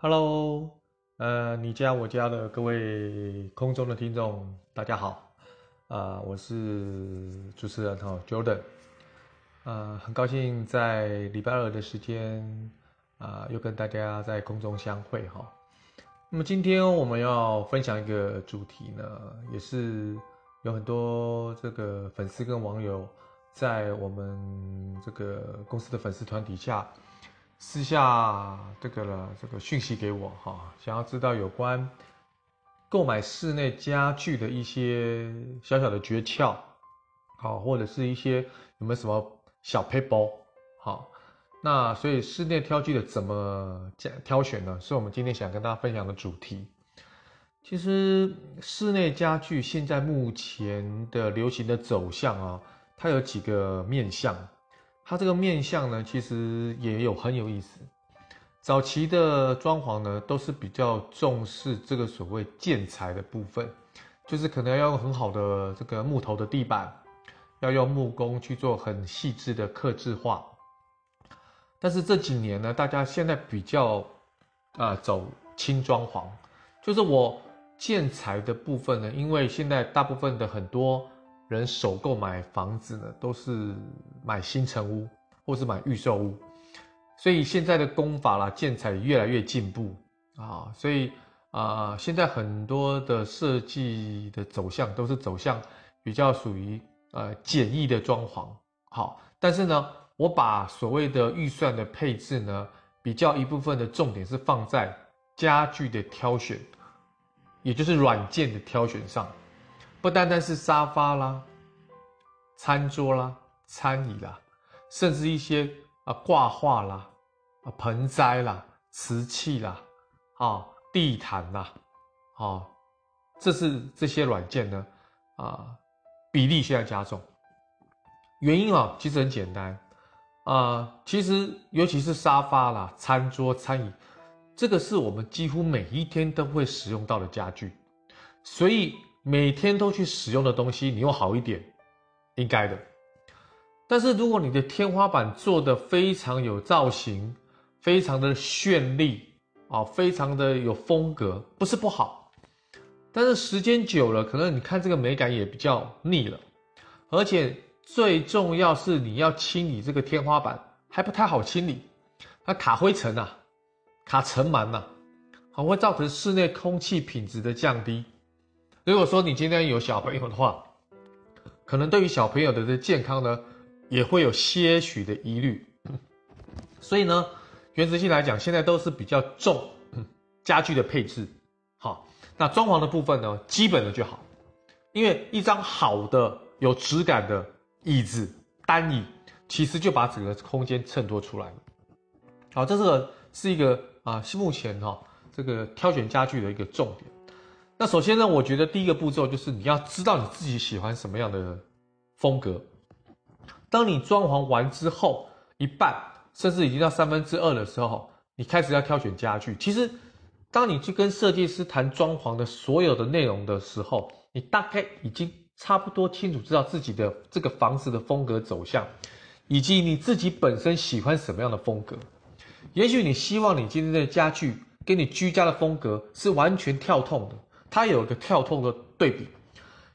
Hello，呃，你家我家的各位空中的听众，大家好，啊、呃，我是主持人哈 Jordan，呃，很高兴在礼拜二的时间啊、又跟大家在空中相会哈。那么今天我们要分享一个主题呢，也是有很多这个粉丝跟网友在我们这个公司的粉丝团底下。私下这个了，这个讯息给我哈，想要知道有关购买室内家具的一些小小的诀窍，好，或者是一些有没有什么小撇步，好，那所以室内挑具的怎么挑选呢？是我们今天想跟大家分享的主题。其实室内家具现在目前的流行的走向啊，它有几个面向。它这个面相呢，其实也有很有意思。早期的装潢呢，都是比较重视这个所谓建材的部分，就是可能要用很好的这个木头的地板，要用木工去做很细致的刻制化。但是这几年呢，大家现在比较啊、走轻装潢，就是我建材的部分呢，因为现在大部分的很多。人首购买房子呢，都是买新城屋或是买预售屋，所以现在的工法啦、建材越来越进步啊，所以啊、现在很多的设计的走向都是走向比较属于呃简易的装潢。好，但是呢，我把所谓的预算的配置呢，比较一部分的重点是放在家具的挑选，也就是软件的挑选上。不单单是沙发啦、餐桌啦、餐椅啦，甚至一些啊挂画啦、啊盆栽啦、瓷器啦、啊地毯啦，啊，这是这些软件呢啊比例现在加重。原因啊其实很简单啊，其实尤其是沙发啦、餐桌、餐椅，这个是我们几乎每一天都会使用到的家具，所以。每天都去使用的东西，你用好一点，应该的。但是如果你的天花板做得非常有造型，非常的绚丽啊，非常的有风格，不是不好。但是时间久了，可能你看这个美感也比较腻了。而且最重要是你要清理这个天花板，还不太好清理，它卡灰尘呐，卡尘螨呐，还会造成室内空气品质的降低。如果说你今天有小朋友的话，可能对于小朋友的这健康呢，也会有些许的疑虑。所以呢，原则性来讲，现在都是比较重家具的配置。好，那装潢的部分呢，基本的就好，因为一张好的有质感的椅子单椅，其实就把整个空间衬托出来了。好，这是个是一个啊，是目前哈这个挑选家具的一个重点。那首先呢，我觉得第一个步骤就是你要知道你自己喜欢什么样的风格。当你装潢完之后，一半甚至已经到三分之二的时候，你开始要挑选家具。其实，当你去跟设计师谈装潢的所有的内容的时候，你大概已经差不多清楚知道自己的这个房子的风格走向，以及你自己本身喜欢什么样的风格。也许你希望你今天的家具跟你居家的风格是完全跳痛的。它有一个跳痛的对比，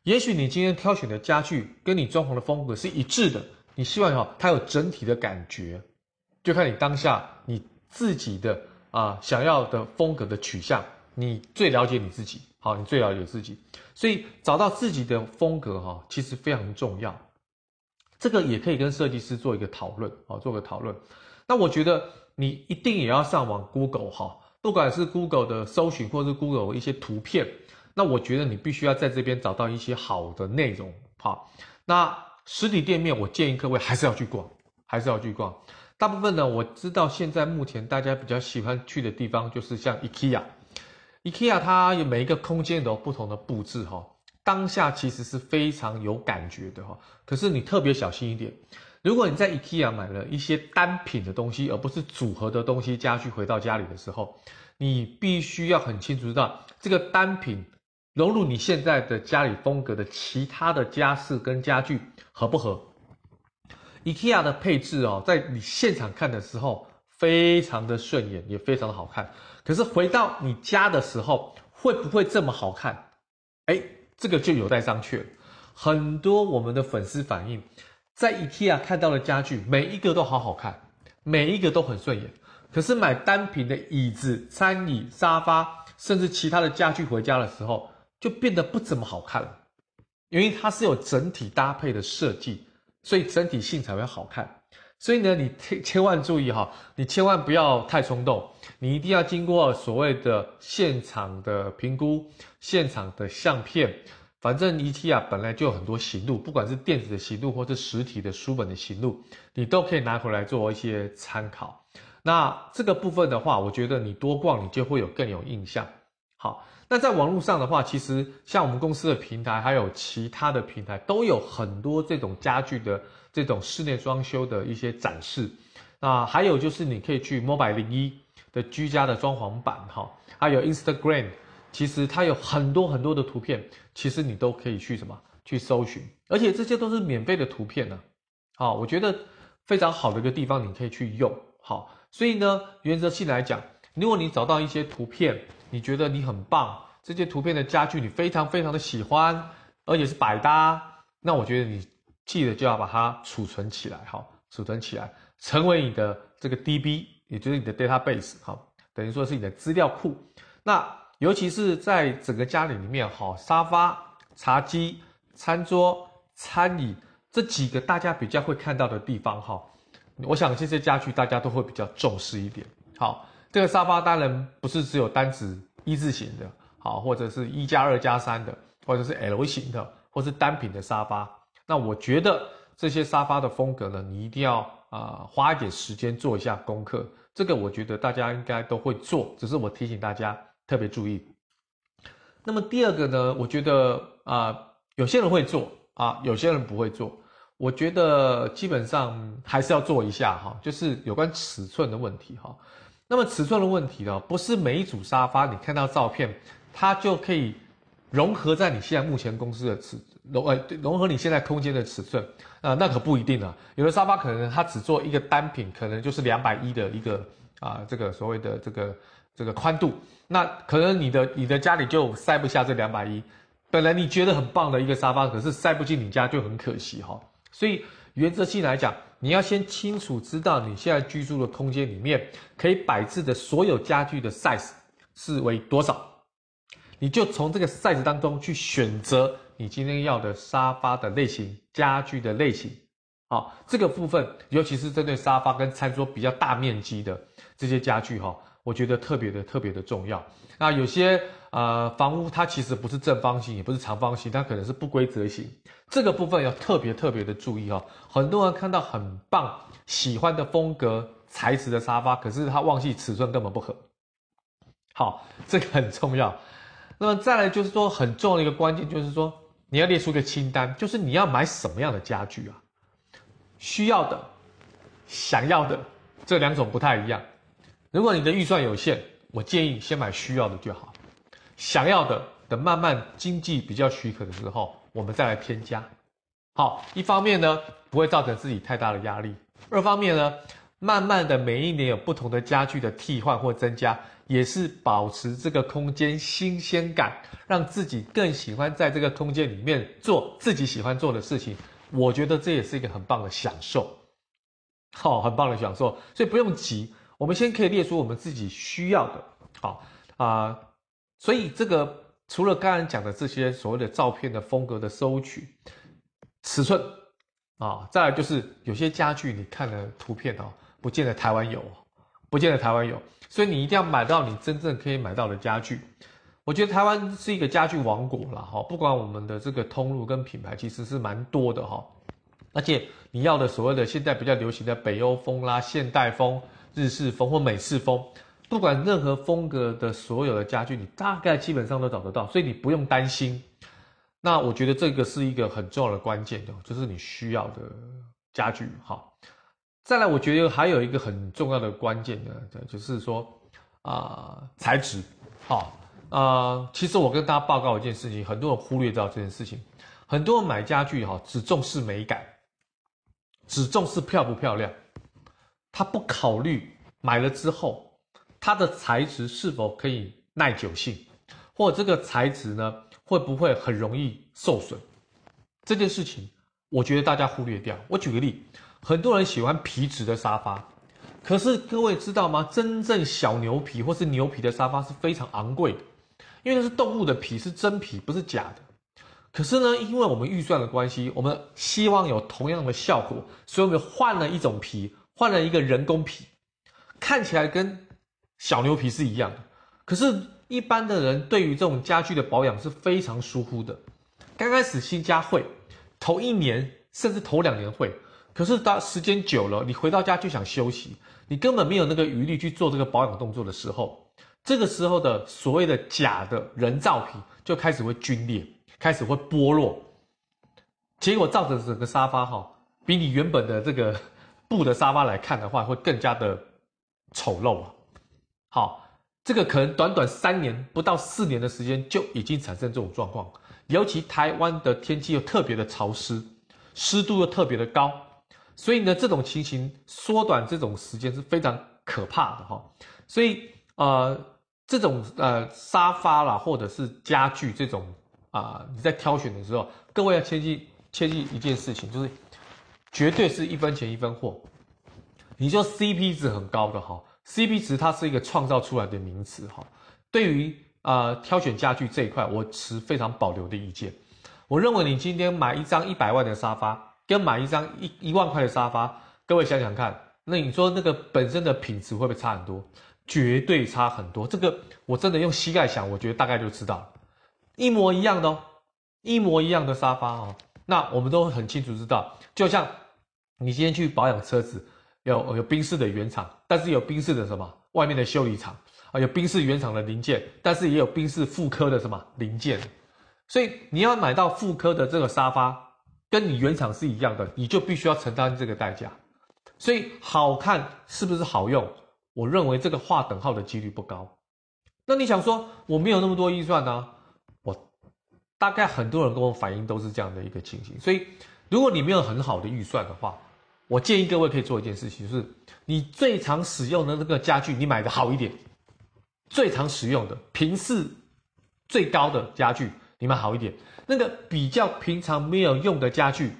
也许你今天挑选的家具跟你装潢的风格是一致的，你希望哈它有整体的感觉，就看你当下你自己的啊想要的风格的取向，你最了解你自己，好，你最了解自己，所以找到自己的风格哈其实非常重要，这个也可以跟设计师做一个讨论，好，做个讨论。那我觉得你一定也要上网 Google 哈，不管是 Google 的搜寻或是 Google 一些图片。那我觉得你必须要在这边找到一些好的内容，好。那实体店面，我建议各位还是要去逛，还是要去逛。大部分呢，我知道现在目前大家比较喜欢去的地方，就是像 IKEA，IKEA 它有每一个空间都有不同的布置哈。当下其实是非常有感觉的哈。可是你特别小心一点，如果你在 IKEA 买了一些单品的东西，而不是组合的东西，家具回到家里的时候，你必须要很清楚知道这个单品。融入你现在的家里风格的其他的家饰跟家具合不合？IKEA 的配置哦，在你现场看的时候非常的顺眼，也非常的好看。可是回到你家的时候，会不会这么好看？哎，这个就有待商榷。很多我们的粉丝反映，在 IKEA 看到的家具，每一个都好好看，每一个都很顺眼。可是买单品的椅子、餐椅、沙发，甚至其他的家具回家的时候，就变得不怎么好看了。因为它是有整体搭配的设计，所以整体性才会好看。所以呢，你千千万注意哈，你千万不要太冲动，你一定要经过所谓的现场的评估、现场的相片。反正 IKEA 本来就有很多行路，不管是电子的行路或是实体的书本的行路，你都可以拿回来做一些参考。那这个部分的话，我觉得你多逛，你就会有更有印象。好，那在网络上的话，其实像我们公司的平台，还有其他的平台，都有很多这种家具的。这种室内装修的一些展示，那还有就是你可以去 Mobile01 的居家的装潢版哈，还有 Instagram，其实它有很多很多的图片，其实你都可以去什么去搜寻，而且这些都是免费的图片呢，好，我觉得非常好的一个地方，你可以去用好，所以呢，原则性来讲，如果你找到一些图片，你觉得你很棒，这些图片的家具你非常非常的喜欢，而且是百搭，那我觉得你。记得就要把它储存起来，哈，储存起来，成为你的这个 DB，也就是你的 database，哈，等于说是你的资料库。那尤其是在整个家里里面，哈，沙发、茶几、餐桌、餐椅这几个大家比较会看到的地方，哈，我想这些家具大家都会比较重视一点。好，这个沙发当然不是只有单指一字型的，好，或者是一加二加三的，或者是 L 型的，或是单品的沙发。那我觉得这些沙发的风格呢，你一定要啊、呃、花一点时间做一下功课。这个我觉得大家应该都会做，只是我提醒大家特别注意。那么第二个呢，我觉得啊、有些人会做啊，有些人不会做。我觉得基本上还是要做一下哈，就是有关尺寸的问题哈。那么尺寸的问题呢，不是每一组沙发你看到照片，它就可以融合在你现在目前公司的尺。融呃融合你现在空间的尺寸啊，那可不一定啊。有的沙发可能它只做一个单品，可能就是两百一的一个啊，这个所谓的这个这个宽度，那可能你的你的家里就塞不下这两百一。本来你觉得很棒的一个沙发，可是塞不进你家就很可惜哈。所以原则性来讲，你要先清楚知道你现在居住的空间里面可以摆置的所有家具的 size 是为多少，你就从这个 size 当中去选择。你今天要的沙发的类型、家具的类型，好，这个部分尤其是针对沙发跟餐桌比较大面积的这些家具哈，我觉得特别的特别的重要。那有些呃房屋它其实不是正方形，也不是长方形，它可能是不规则形，这个部分要特别特别的注意哈。很多人看到很棒、喜欢的风格材质的沙发，可是他忘记尺寸根本不合。好，这个很重要。那么再来就是说很重要的一个关键就是说。你要列出一个清单，就是你要买什么样的家具啊？需要的、想要的这两种不太一样。如果你的预算有限，我建议先买需要的就好。想要的，等慢慢经济比较许可的时候，我们再来添加。好，一方面呢，不会造成自己太大的压力；二方面呢，慢慢的每一年有不同的家具的替换或增加。也是保持这个空间新鲜感，让自己更喜欢在这个空间里面做自己喜欢做的事情。我觉得这也是一个很棒的享受，好，很棒的享受。所以不用急，我们先可以列出我们自己需要的，好啊。所以这个除了刚才讲的这些所谓的照片的风格的收取、尺寸啊，再来就是有些家具你看了图片哦，不见得台湾有。不见得台湾有，所以你一定要买到你真正可以买到的家具。我觉得台湾是一个家具王国啦，哈，不管我们的这个通路跟品牌其实是蛮多的哈，而且你要的所谓的现在比较流行的北欧风啦、现代风、日式风或美式风，不管任何风格的所有的家具，你大概基本上都找得到，所以你不用担心。那我觉得这个是一个很重要的关键的，就是你需要的家具，哈。再来，我觉得还有一个很重要的关键呢，就是说啊、材质，好，呃，其实我跟大家报告一件事情，很多人忽略掉这件事情，很多人买家具哈，只重视美感，只重视漂不漂亮，他不考虑买了之后，它的材质是否可以耐久性，或这个材质呢，会不会很容易受损？这件事情，我觉得大家忽略掉。我举个例，很多人喜欢皮质的沙发，可是各位知道吗？真正小牛皮或是牛皮的沙发是非常昂贵的，因为那是动物的皮，是真皮，不是假的。可是呢，因为我们预算的关系，我们希望有同样的效果，所以我们换了一种皮，换了一个人工皮，看起来跟小牛皮是一样的。可是，一般的人对于这种家具的保养是非常疏忽的。刚开始新家会，头一年甚至头两年会，可是到时间久了，你回到家就想休息，你根本没有那个余力去做这个保养动作的时候，这个时候的所谓的假的人造皮就开始会龟裂，开始会剥落，结果造成整个沙发哈，比你原本的这个布的沙发来看的话，会更加的丑陋啊。好，这个可能短短三年不到四年的时间就已经产生这种状况。尤其台湾的天气又特别的潮湿，湿度又特别的高，所以呢，这种情形缩短这种时间是非常可怕的哈。所以呃，这种呃沙发啦，或者是家具这种啊、你在挑选的时候，各位要切记切记一件事情，就是绝对是一分钱一分货。你说 CP 值很高的哈，CP 值它是一个创造出来的名词哈，对于。啊、挑选家具这一块，我持非常保留的意见。我认为你今天买一张一百万的沙发，跟买一张一一万块的沙发，各位想想看，那你说那个本身的品质会不会差很多？绝对差很多。这个我真的用膝盖想，我觉得大概就知道。一模一样的哦，一模一样的沙发哦。那我们都很清楚知道，就像你今天去保养车子，有有宾士的原厂，但是有宾士的什么外面的修理厂。啊，有宾士原厂的零件，但是也有宾士复刻的什么零件，所以你要买到复刻的这个沙发，跟你原厂是一样的，你就必须要承担这个代价。所以好看是不是好用？我认为这个划等号的几率不高。那你想说我没有那么多预算呢、我大概很多人跟我反映都是这样的一个情形。所以如果你没有很好的预算的话，我建议各位可以做一件事情，就是你最常使用的那个家具，你买的好一点。最常使用的频次最高的家具，你们好一点。那个比较平常没有用的家具，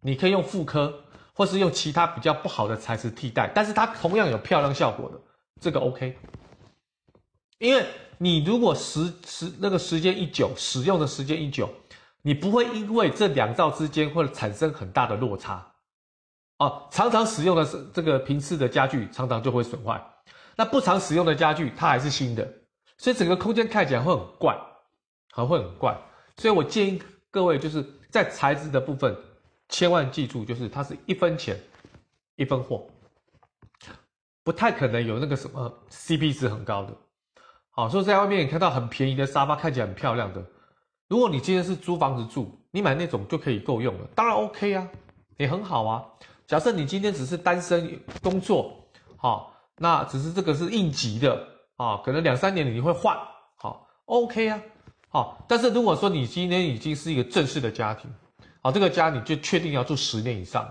你可以用复刻，或是用其他比较不好的材质替代，但是它同样有漂亮效果的，这个 OK。因为你如果时时那个时间一久，使用的时间一久，你不会因为这两造之间会产生很大的落差。哦，常常使用的是这个频次的家具，常常就会损坏。那不常使用的家具，它还是新的，所以整个空间看起来会很怪，还会很怪。所以我建议各位，就是在材质的部分，千万记住，就是它是一分钱一分货，不太可能有那个什么 CP 值很高的。好，所以在外面你看到很便宜的沙发，看起来很漂亮的，如果你今天是租房子住，你买那种就可以够用了，当然 OK 啊，也很好啊。假设你今天只是单身工作，好。那只是这个是应急的啊，可能两三年你会换，好，OK 啊，好。但是如果说你今天已经是一个正式的家庭，好，这个家你就确定要住十年以上，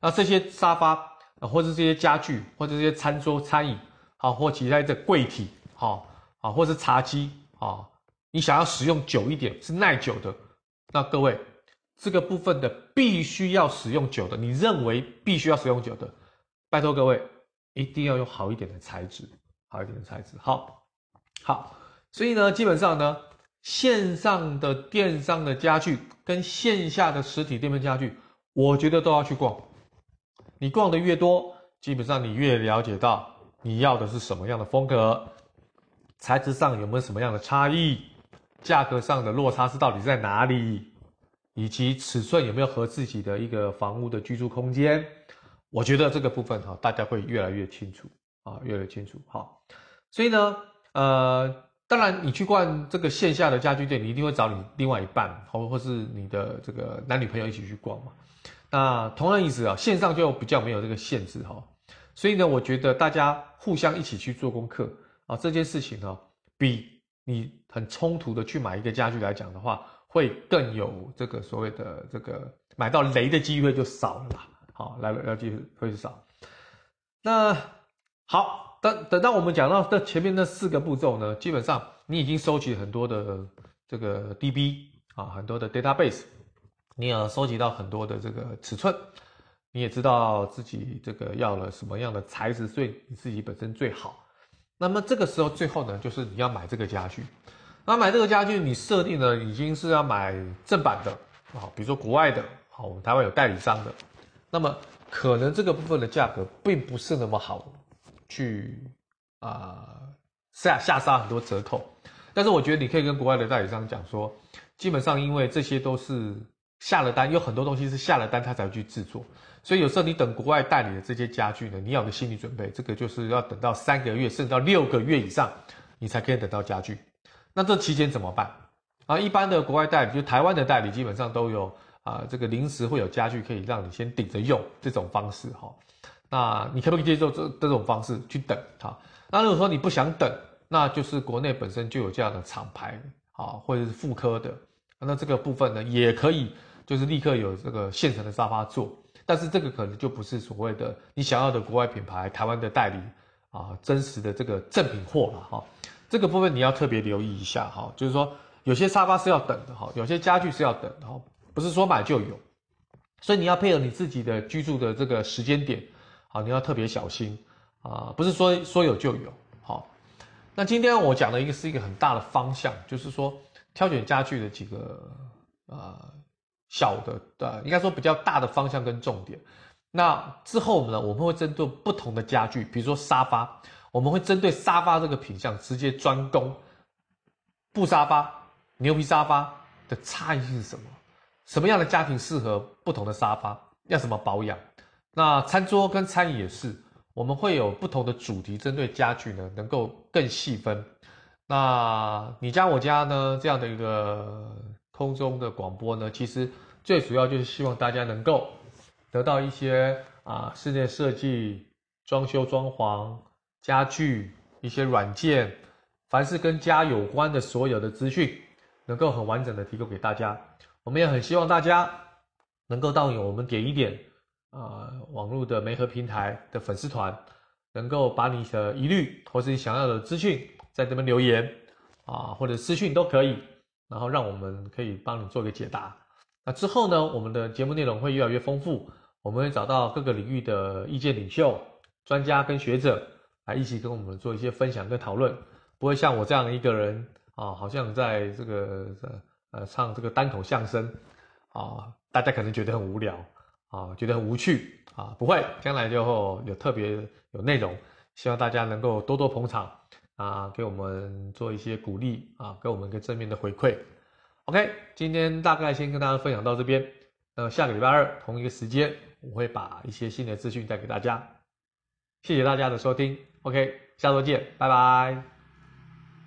那这些沙发，或者这些家具，或者这些餐桌、餐椅，好，或其他的柜体，好，啊，或是茶几，啊，你想要使用久一点，是耐久的，那各位这个部分的必须要使用久的，你认为必须要使用久的，拜托各位。一定要用好一点的材质，好一点的材质。好，好，所以呢，基本上呢，线上的电商的家具跟线下的实体店面家具，我觉得都要去逛。你逛的越多，基本上你越了解到你要的是什么样的风格，材质上有没有什么样的差异，价格上的落差是到底在哪里，以及尺寸有没有和自己的一个房屋的居住空间。我觉得这个部分哈，大家会越来越清楚啊，越来越清楚。好，所以呢，呃，当然你去逛这个线下的家具店，你一定会找你另外一半，或或是你的这个男女朋友一起去逛嘛。那同样意思啊，线上就比较没有这个限制哈。所以呢，我觉得大家互相一起去做功课啊，这件事情呢，比你很冲突的去买一个家具来讲的话，会更有这个所谓的这个买到雷的机会就少了啦。好，来了，要继续会少。那好，等等到我们讲到这前面那四个步骤呢，基本上你已经收集很多的这个 DB 啊，很多的 database，你也收集到很多的这个尺寸，你也知道自己这个要了什么样的材质，所以你自己本身最好。那么这个时候最后呢，就是你要买这个家具。那买这个家具，你设定的已经是要买正版的啊，比如说国外的，好，我们台湾有代理商的，那么可能这个部分的价格并不是那么好去啊下下杀很多折扣。但是我觉得你可以跟国外的代理商讲说，基本上因为这些都是下了单，有很多东西是下了单他才去制作。所以有时候你等国外代理的这些家具呢，你要有个心理准备，这个就是要等到三个月甚至到六个月以上，你才可以等到家具。那这期间怎么办？啊，一般的国外代理，就台湾的代理，基本上都有啊，这个临时会有家具可以让你先顶着用这种方式哈。那你可不可以接受这这种方式去等哈？那如果说你不想等，那就是国内本身就有这样的厂牌啊，或者是复刻的，那这个部分呢，也可以就是立刻有这个现成的沙发做。但是这个可能就不是所谓的你想要的国外品牌、台湾的代理啊，真实的这个正品货了哈。这个部分你要特别留意一下哈，就是说有些沙发是要等的哈，有些家具是要等的哈，不是说买就有，所以你要配合你自己的居住的这个时间点啊，你要特别小心啊，不是说说有就有好。那今天我讲的一个是一个很大的方向，就是说挑选家具的几个啊。小的，对，应该说比较大的方向跟重点。那之后呢，我们会针对不同的家具，比如说沙发，我们会针对沙发这个品相直接专攻布沙发、牛皮沙发的差异性是什么？什么样的家庭适合不同的沙发？要什么保养？那餐桌跟餐椅也是，我们会有不同的主题，针对家具呢，能够更细分。那你家我家呢，这样的一个空中的广播呢，其实。最主要就是希望大家能够得到一些啊室内设计、装修装潢、家具一些软件，凡是跟家有关的所有的资讯，能够很完整的提供给大家。我们也很希望大家能够到我们点一点啊网络的媒合平台的粉丝团，能够把你的疑虑或是你想要的资讯在这边留言啊或者私讯都可以，然后让我们可以帮你做个解答。那之后呢，我们的节目内容会越来越丰富，我们会找到各个领域的意见领袖、专家跟学者来一起跟我们做一些分享跟讨论，不会像我这样的一个人啊，好像在这个呃唱这个单口相声啊，大家可能觉得很无聊啊，觉得很无趣啊，不会，将来就会有特别有内容，希望大家能够多多捧场啊，给我们做一些鼓励啊，给我们一个正面的回馈。OK，今天大概先跟大家分享到这边。呃，下个礼拜二同一个时间，我会把一些新的资讯带给大家。谢谢大家的收听。OK，下周见，拜拜。